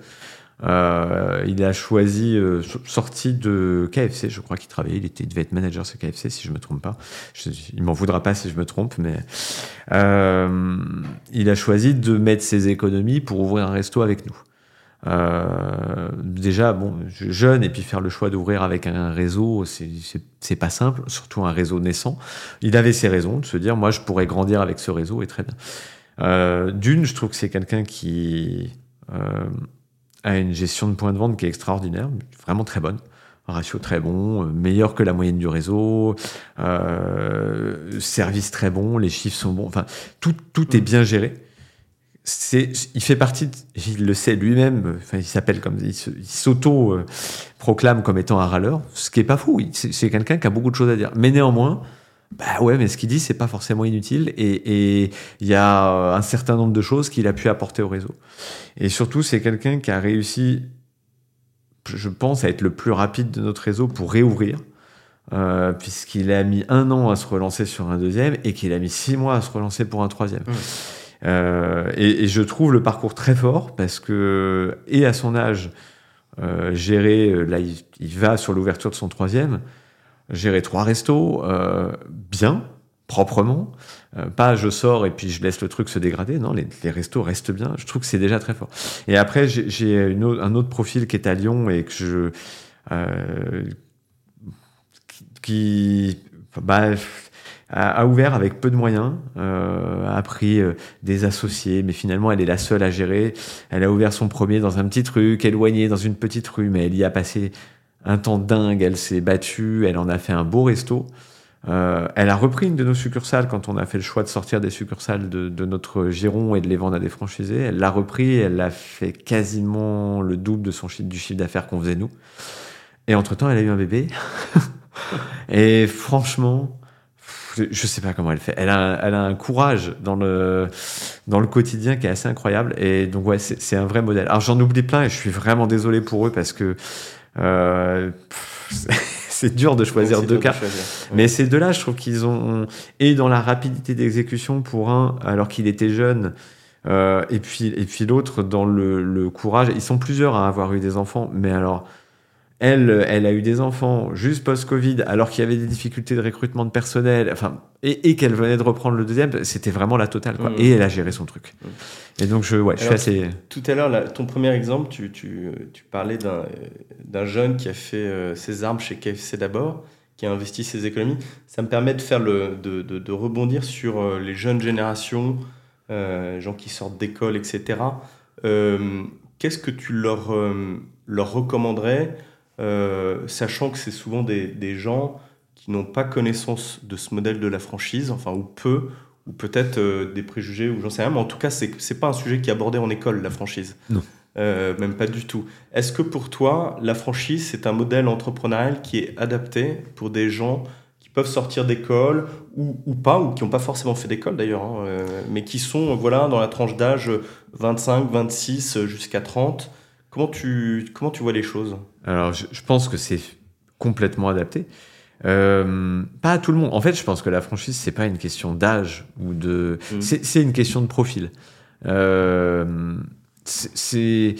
Euh, il a choisi, euh, sorti de KFC, je crois qu'il travaillait, il, était, devait être manager chez KFC si je me trompe pas. Il m'en voudra pas si je me trompe, mais il a choisi de mettre ses économies pour ouvrir un resto avec nous. Euh, déjà, bon, jeune et puis faire le choix d'ouvrir avec un réseau, c'est pas simple, surtout un réseau naissant. Il avait ses raisons de se dire, moi, je pourrais grandir avec ce réseau et très bien. Euh, D'une, je trouve que c'est quelqu'un qui euh, a une gestion de points de vente qui est extraordinaire, vraiment très bonne. Un ratio très bon, meilleur que la moyenne du réseau, service très bon, les chiffres sont bons, enfin tout, tout est bien géré il fait partie, il le sait lui-même, enfin, il s'appelle comme, il s'auto-proclame comme étant un râleur, ce qui est pas fou. C'est quelqu'un qui a beaucoup de choses à dire. Mais néanmoins, bah ouais, mais ce qu'il dit, c'est pas forcément inutile et il y a un certain nombre de choses qu'il a pu apporter au réseau. Et surtout, c'est quelqu'un qui a réussi, je pense, à être le plus rapide de notre réseau pour réouvrir. Euh, puisqu'il a mis un an à se relancer sur un deuxième et qu'il a mis six mois à se relancer pour un troisième. Mmh. Euh, et, je trouve le parcours très fort parce que, et à son âge, euh, gérer, euh, là il, va sur l'ouverture de son troisième, gérer trois restos, bien, proprement, pas je sors et puis je laisse le truc se dégrader, non, les, les restos restent bien, je trouve que c'est déjà très fort. Et après, j'ai un autre profil qui est à Lyon et que je... qui... Bah, a, ouvert avec peu de moyens, euh, a pris euh, des associés, mais finalement elle est la seule à gérer. Elle a ouvert son premier dans un petit truc, éloigné dans une petite rue, mais elle y a passé un temps dingue. Elle s'est battue, elle en a fait un beau resto. Euh, elle a repris une de nos succursales quand on a fait le choix de sortir des succursales de, notre giron et de les vendre à des franchisés. Elle l'a repris, elle a fait quasiment le double de son du chiffre d'affaires qu'on faisait nous. Et entre-temps, elle a eu un bébé. [LAUGHS] et franchement, je sais pas comment elle fait. Elle a, elle a un courage dans le, dans le quotidien qui est assez incroyable. Et donc, ouais, c'est un vrai modèle. Alors, j'en oublie plein et je suis vraiment désolé pour eux parce que euh, [LAUGHS] c'est dur de choisir deux cas. Mais ces deux-là, je trouve qu'ils ont, et dans la rapidité d'exécution pour un, alors qu'il était jeune, euh, et puis, et puis l'autre dans le, le courage. Ils sont plusieurs à avoir eu des enfants, mais alors, Elle, elle a eu des enfants juste post-Covid, alors qu'il y avait des difficultés de recrutement de personnel, enfin, et, qu'elle venait de reprendre le deuxième, c'était vraiment la totale, quoi. Mmh. Et elle a géré son truc. Mmh. Et donc, je, ouais, je suis assez. Tout à l'heure, ton premier exemple, tu, tu, tu parlais d'un jeune qui a fait euh, ses armes chez KFC d'abord, qui a investi ses économies. Ça me permet de, faire le, de, de, de rebondir sur euh, les jeunes générations, euh, gens qui sortent d'école, etc. Qu'est-ce que tu leur, leur recommanderais euh, sachant que c'est souvent des, gens qui n'ont pas connaissance de ce modèle de la franchise, enfin, ou peu, ou peut-être euh, des préjugés, ou j'en sais rien, mais en tout cas, c'est n'est pas un sujet qui est abordé en école, la franchise. Non. Euh, même pas du tout. Est-ce que pour toi, la franchise, c'est un modèle entrepreneurial qui est adapté pour des gens qui peuvent sortir d'école ou, ou, pas, ou qui n'ont pas forcément fait d'école d'ailleurs, hein, mais qui sont voilà, dans la tranche d'âge 25, 26 jusqu'à 30 Comment tu, comment tu vois les choses? Alors, je, pense que c'est complètement adapté. Euh, pas à tout le monde. En fait, je pense que la franchise, c'est pas une question d'âge ou de. Mm. C'est une question de profil. Euh, c'est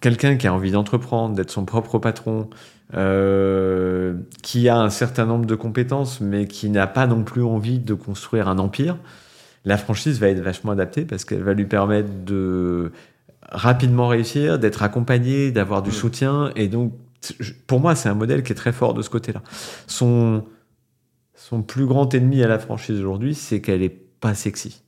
quelqu'un qui a envie d'entreprendre, d'être son propre patron, euh, qui a un certain nombre de compétences, mais qui n'a pas non plus envie de construire un empire. La franchise va être vachement adaptée parce qu'elle va lui permettre de rapidement réussir, d'être accompagné, d'avoir du mm. soutien. Et donc, pour moi, c'est un modèle qui est très fort de ce côté-là. Son, son plus grand ennemi à la franchise aujourd'hui, c'est qu'elle est pas sexy.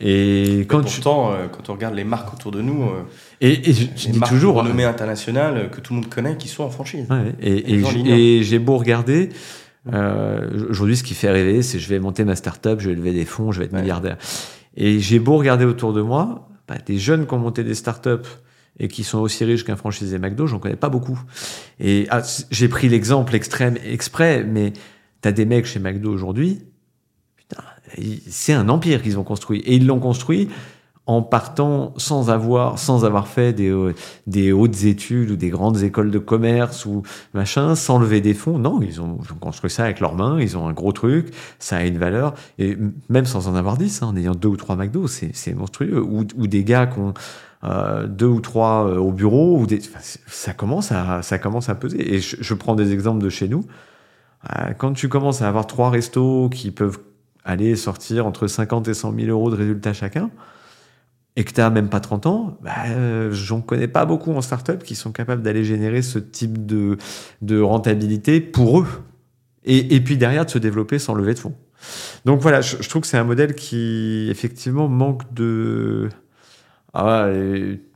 Et quand pourtant, euh, quand on regarde les marques autour de nous, euh, et, je, dis marques toujours renommées internationales que tout le monde connaît, qui sont en franchise. et, j'ai beau regarder. Euh, aujourd'hui, ce qui fait rêver, c'est je vais monter ma start-up, je vais lever des fonds, je vais être milliardaire. Et j'ai beau regarder autour de moi, bah, des jeunes qui ont monté des startups et qui sont aussi riches qu'un franchisé McDo, j'en connais pas beaucoup. Et ah, j'ai pris l'exemple extrême exprès, mais tu as des mecs chez McDo aujourd'hui, c'est un empire qu'ils ont construit. Et ils l'ont construit en partant sans avoir, sans avoir fait des, euh, des hautes études ou des grandes écoles de commerce ou machin, sans lever des fonds. Non, ils ont, construit ça avec leurs mains, ils ont un gros truc, ça a une valeur. Et même sans en avoir dix, hein, en ayant deux ou trois McDo, c'est monstrueux. Ou, des gars qui ont euh, deux ou trois euh, au bureau, ça, commence à, peser. Et je, je prends des exemples de chez nous. quand tu commences à avoir trois restos qui peuvent aller sortir entre 50 et 100 000 euros de résultats chacun, et que tu n'as même pas 30 ans, bah, euh, j'en connais pas beaucoup en startup qui sont capables d'aller générer ce type de, de rentabilité pour eux. Et, et, puis derrière, de se développer sans lever de fonds. Donc voilà, je, trouve que c'est un modèle qui, effectivement, manque de. Ah,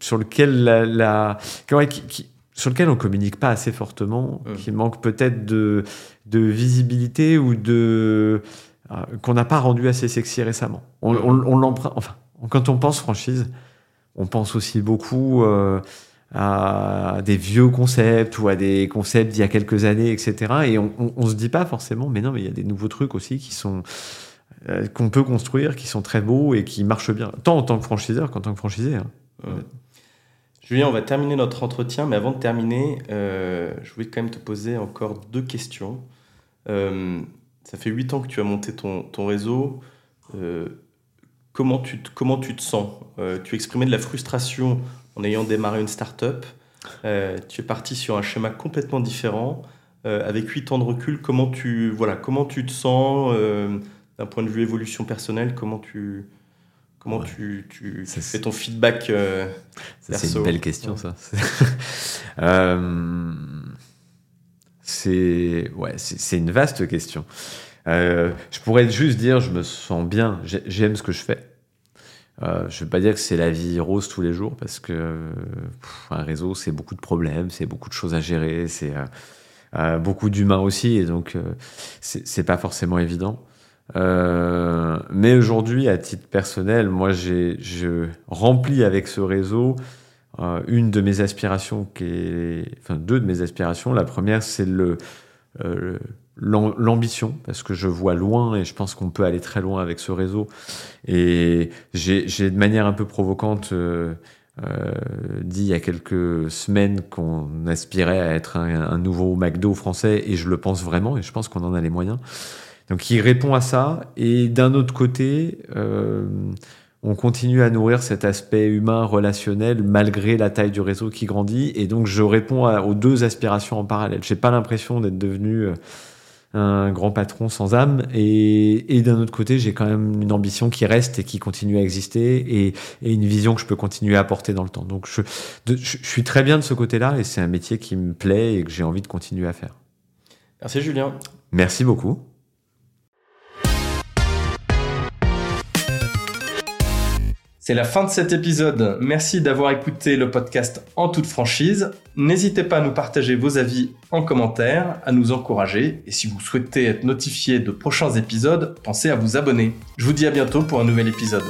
sur lequel la. la qui, sur lequel on communique pas assez fortement, mmh. qui manque peut-être de, de visibilité ou de. Euh, qu'on n'a pas rendu assez sexy récemment. On, on, on l'emprunte. Enfin, quand on pense franchise, on pense aussi beaucoup euh, à des vieux concepts ou à des concepts d'il y a quelques années, etc. Et on, on, se dit pas forcément, mais non, mais il y a des nouveaux trucs aussi qui sont euh, qu'on peut construire, qui sont très beaux et qui marchent bien, tant en tant que franchiseur qu'en tant que franchisé. Hein. Julien, on va terminer notre entretien, mais avant de terminer, euh, je voulais quand même te poser encore deux questions. ça fait huit ans que tu as monté ton réseau. Comment tu te, comment tu te sens? Euh, Tu exprimais de la frustration en ayant démarré une start-up. Euh, tu es parti sur un schéma complètement différent. Euh, avec 8 ans de recul, comment tu, voilà, comment tu te sens d'un point de vue évolution personnelle Comment tu, comment tu, tu, fais ton feedback C'est une belle question, ça. [LAUGHS] c'est ouais, c'est une vaste question. Euh, je pourrais juste dire, je me sens bien, j'aime ce que je fais. Euh, je ne veux pas dire que c'est la vie rose tous les jours parce que un réseau, c'est beaucoup de problèmes, c'est beaucoup de choses à gérer, c'est euh, beaucoup d'humains aussi, et donc c'est pas forcément évident. mais aujourd'hui, à titre personnel, moi, je remplis avec ce réseau une de mes aspirations, qui est, enfin deux de mes aspirations. La première, c'est le l'ambition, parce que je vois loin et je pense qu'on peut aller très loin avec ce réseau. Et j'ai de manière un peu provocante euh, euh, dit il y a quelques semaines qu'on aspirait à être un, nouveau McDo français, et je le pense vraiment, et je pense qu'on en a les moyens. Donc il répond à ça. Et d'un autre côté, euh, on continue à nourrir cet aspect humain, relationnel, malgré la taille du réseau qui grandit. Et donc, je réponds aux deux aspirations en parallèle. J'ai pas l'impression d'être devenu euh, un grand patron sans âme. Et, d'un autre côté, j'ai quand même une ambition qui reste et qui continue à exister et, une vision que je peux continuer à porter dans le temps. Donc, je, je suis très bien de ce côté-là et c'est un métier qui me plaît et que j'ai envie de continuer à faire. Merci Julien. Merci beaucoup. C'est la fin de cet épisode. Merci d'avoir écouté le podcast en toute franchise. N'hésitez pas à nous partager vos avis en commentaire, à nous encourager. Et si vous souhaitez être notifié de prochains épisodes, pensez à vous abonner. Je vous dis à bientôt pour un nouvel épisode.